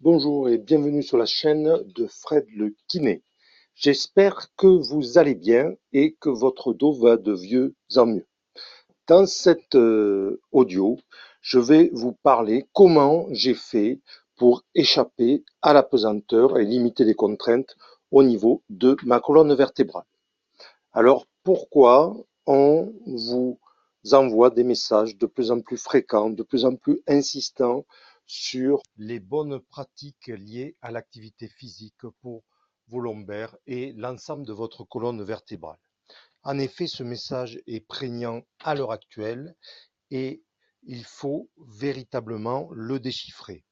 Bonjour et bienvenue sur la chaîne de Fred le Kiné. J'espère que vous allez bien et que votre dos va de mieux en mieux. Dans cet euh, audio, je vais vous parler comment j'ai fait pour échapper à la pesanteur et limiter les contraintes au niveau de ma colonne vertébrale. Alors pourquoi on vous envoie des messages de plus en plus fréquents, de plus en plus insistants sur les bonnes pratiques liées à l'activité physique pour vos lombaires et l'ensemble de votre colonne vertébrale. En effet, ce message est prégnant à l'heure actuelle et il faut véritablement le déchiffrer.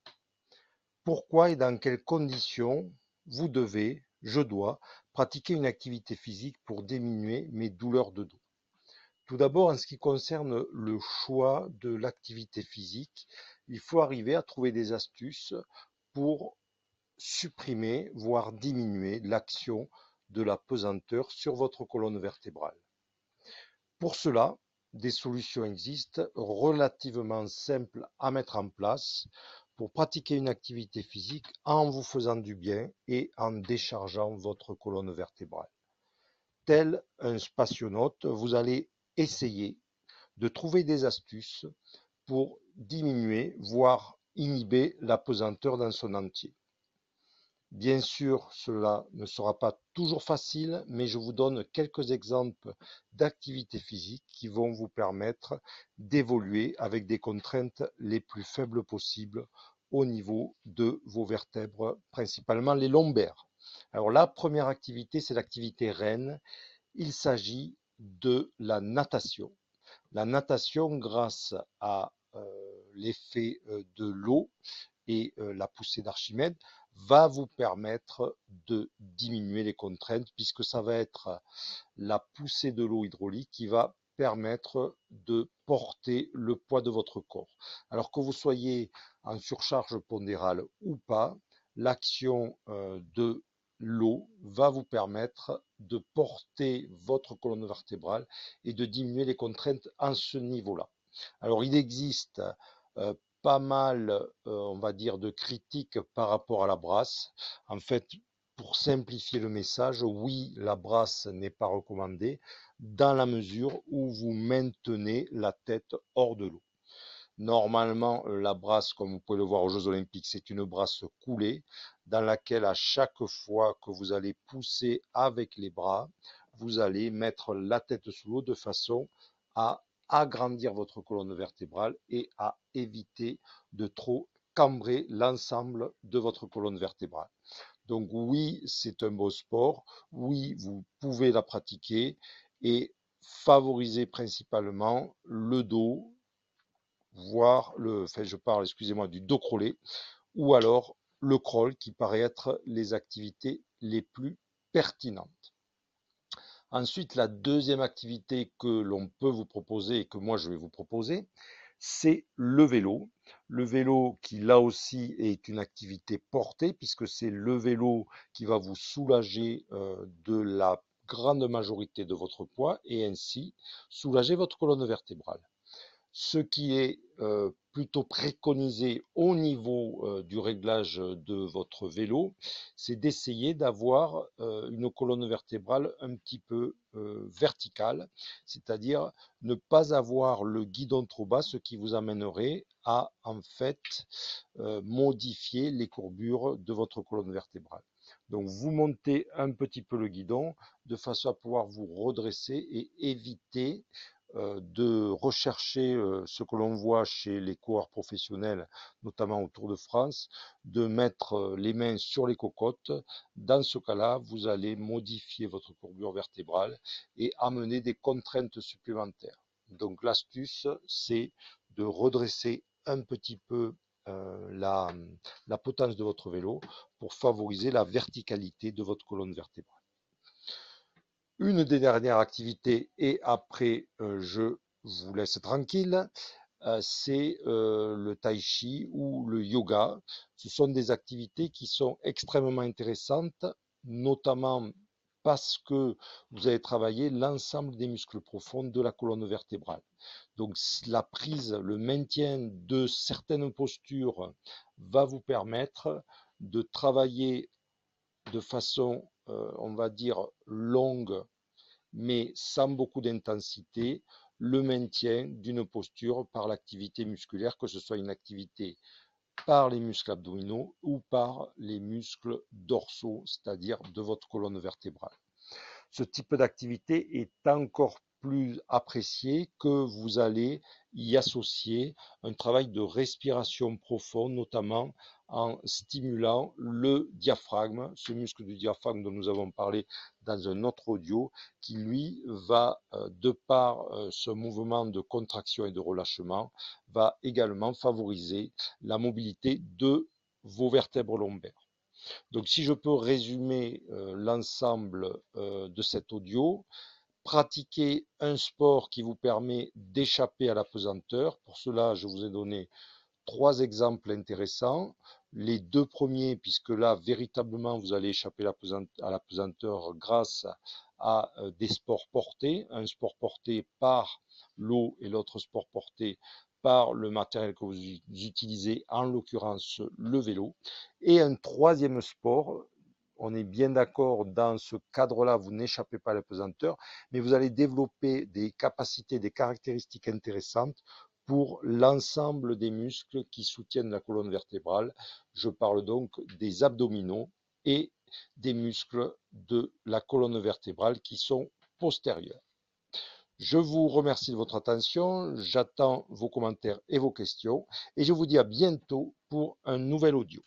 Pourquoi et dans quelles conditions vous devez, je dois, pratiquer une activité physique pour diminuer mes douleurs de dos? Tout d'abord, en ce qui concerne le choix de l'activité physique, il faut arriver à trouver des astuces pour supprimer, voire diminuer l'action de la pesanteur sur votre colonne vertébrale. Pour cela, des solutions existent relativement simples à mettre en place pour pratiquer une activité physique en vous faisant du bien et en déchargeant votre colonne vertébrale. Tel un spationaute, vous allez essayer de trouver des astuces pour diminuer, voire inhiber la pesanteur dans son entier. Bien sûr, cela ne sera pas toujours facile, mais je vous donne quelques exemples d'activités physiques qui vont vous permettre d'évoluer avec des contraintes les plus faibles possibles au niveau de vos vertèbres, principalement les lombaires. Alors la première activité, c'est l'activité reine. Il s'agit de la natation. La natation, grâce à l'effet euh, de l'eau et euh, la poussée d'Archimède, va vous permettre de diminuer les contraintes puisque ça va être la poussée de l'eau hydraulique qui va permettre de porter le poids de votre corps. Alors que vous soyez en surcharge pondérale ou pas, l'action de l'eau va vous permettre de porter votre colonne vertébrale et de diminuer les contraintes à ce niveau-là. Alors il existe euh, pas mal, euh, on va dire, de critiques par rapport à la brasse. En fait, pour simplifier le message, oui, la brasse n'est pas recommandée dans la mesure où vous maintenez la tête hors de l'eau. Normalement, euh, la brasse, comme vous pouvez le voir aux Jeux Olympiques, c'est une brasse coulée dans laquelle à chaque fois que vous allez pousser avec les bras, vous allez mettre la tête sous l'eau de façon à agrandir votre colonne vertébrale et à éviter de trop cambrer l'ensemble de votre colonne vertébrale. Donc oui, c'est un beau sport. Oui, vous pouvez la pratiquer et favoriser principalement le dos, voire le, enfin je parle, excusez-moi, du dos crawlé, ou alors le crawl qui paraît être les activités les plus pertinentes. Ensuite, la deuxième activité que l'on peut vous proposer et que moi je vais vous proposer, c'est le vélo. Le vélo qui là aussi est une activité portée puisque c'est le vélo qui va vous soulager euh, de la grande majorité de votre poids et ainsi soulager votre colonne vertébrale. Ce qui est euh, plutôt préconisé au niveau euh, du réglage de votre vélo, c'est d'essayer d'avoir euh, une colonne vertébrale un petit peu verticale, c'est-à-dire ne pas avoir le guidon trop bas, ce qui vous amènerait à en fait modifier les courbures de votre colonne vertébrale. Donc vous montez un petit peu le guidon de façon à pouvoir vous redresser et éviter de rechercher euh, ce que l'on voit chez les coureurs professionnels, notamment au Tour de France, de mettre euh, les mains sur les cocottes. Dans ce cas-là, vous allez modifier votre courbure vertébrale et amener des contraintes supplémentaires. Donc l'astuce, c'est de redresser un petit peu la potence de votre vélo pour favoriser la verticalité de votre colonne vertébrale. Une des dernières activités, et après euh, je vous laisse tranquille, euh, c'est euh, le tai chi ou le yoga. Ce sont des activités qui sont extrêmement intéressantes, notamment parce que vous avez travaillé l'ensemble des muscles profonds de la colonne vertébrale. Donc la prise, le maintien de certaines postures va vous permettre de travailler de façon, on va dire, longue, mais sans beaucoup d'intensité, le maintien d'une posture par l'activité musculaire, que ce soit une activité par les muscles abdominaux ou par les muscles dorsaux, c'est-à-dire de votre colonne vertébrale. Ce type d'activité est encore plus apprécié que vous allez y associer un travail de respiration profonde, notamment en stimulant le diaphragme, ce muscle du diaphragme dont nous avons parlé dans un autre audio, qui lui va, euh, de par euh, ce mouvement de contraction et de relâchement, va également favoriser la mobilité de vos vertèbres lombaires. Donc si je peux résumer euh, l'ensemble de cet audio, pratiquer un sport qui vous permet d'échapper à la pesanteur. Pour cela, je vous ai donné trois exemples intéressants. Les deux premiers, puisque là, véritablement, vous allez échapper à la pesanteur grâce à euh, des sports portés. Un sport porté par l'eau et l'autre sport porté par le matériel que vous utilisez, en l'occurrence le vélo. Et un troisième sport on est bien d'accord, dans ce cadre-là, vous n'échappez pas à la pesanteur, mais vous allez développer des capacités, des caractéristiques intéressantes pour l'ensemble des muscles qui soutiennent la colonne vertébrale. Je parle donc des abdominaux et des muscles de la colonne vertébrale qui sont postérieurs. Je vous remercie de votre attention, j'attends vos commentaires et vos questions et je vous dis à bientôt pour un nouvel audio.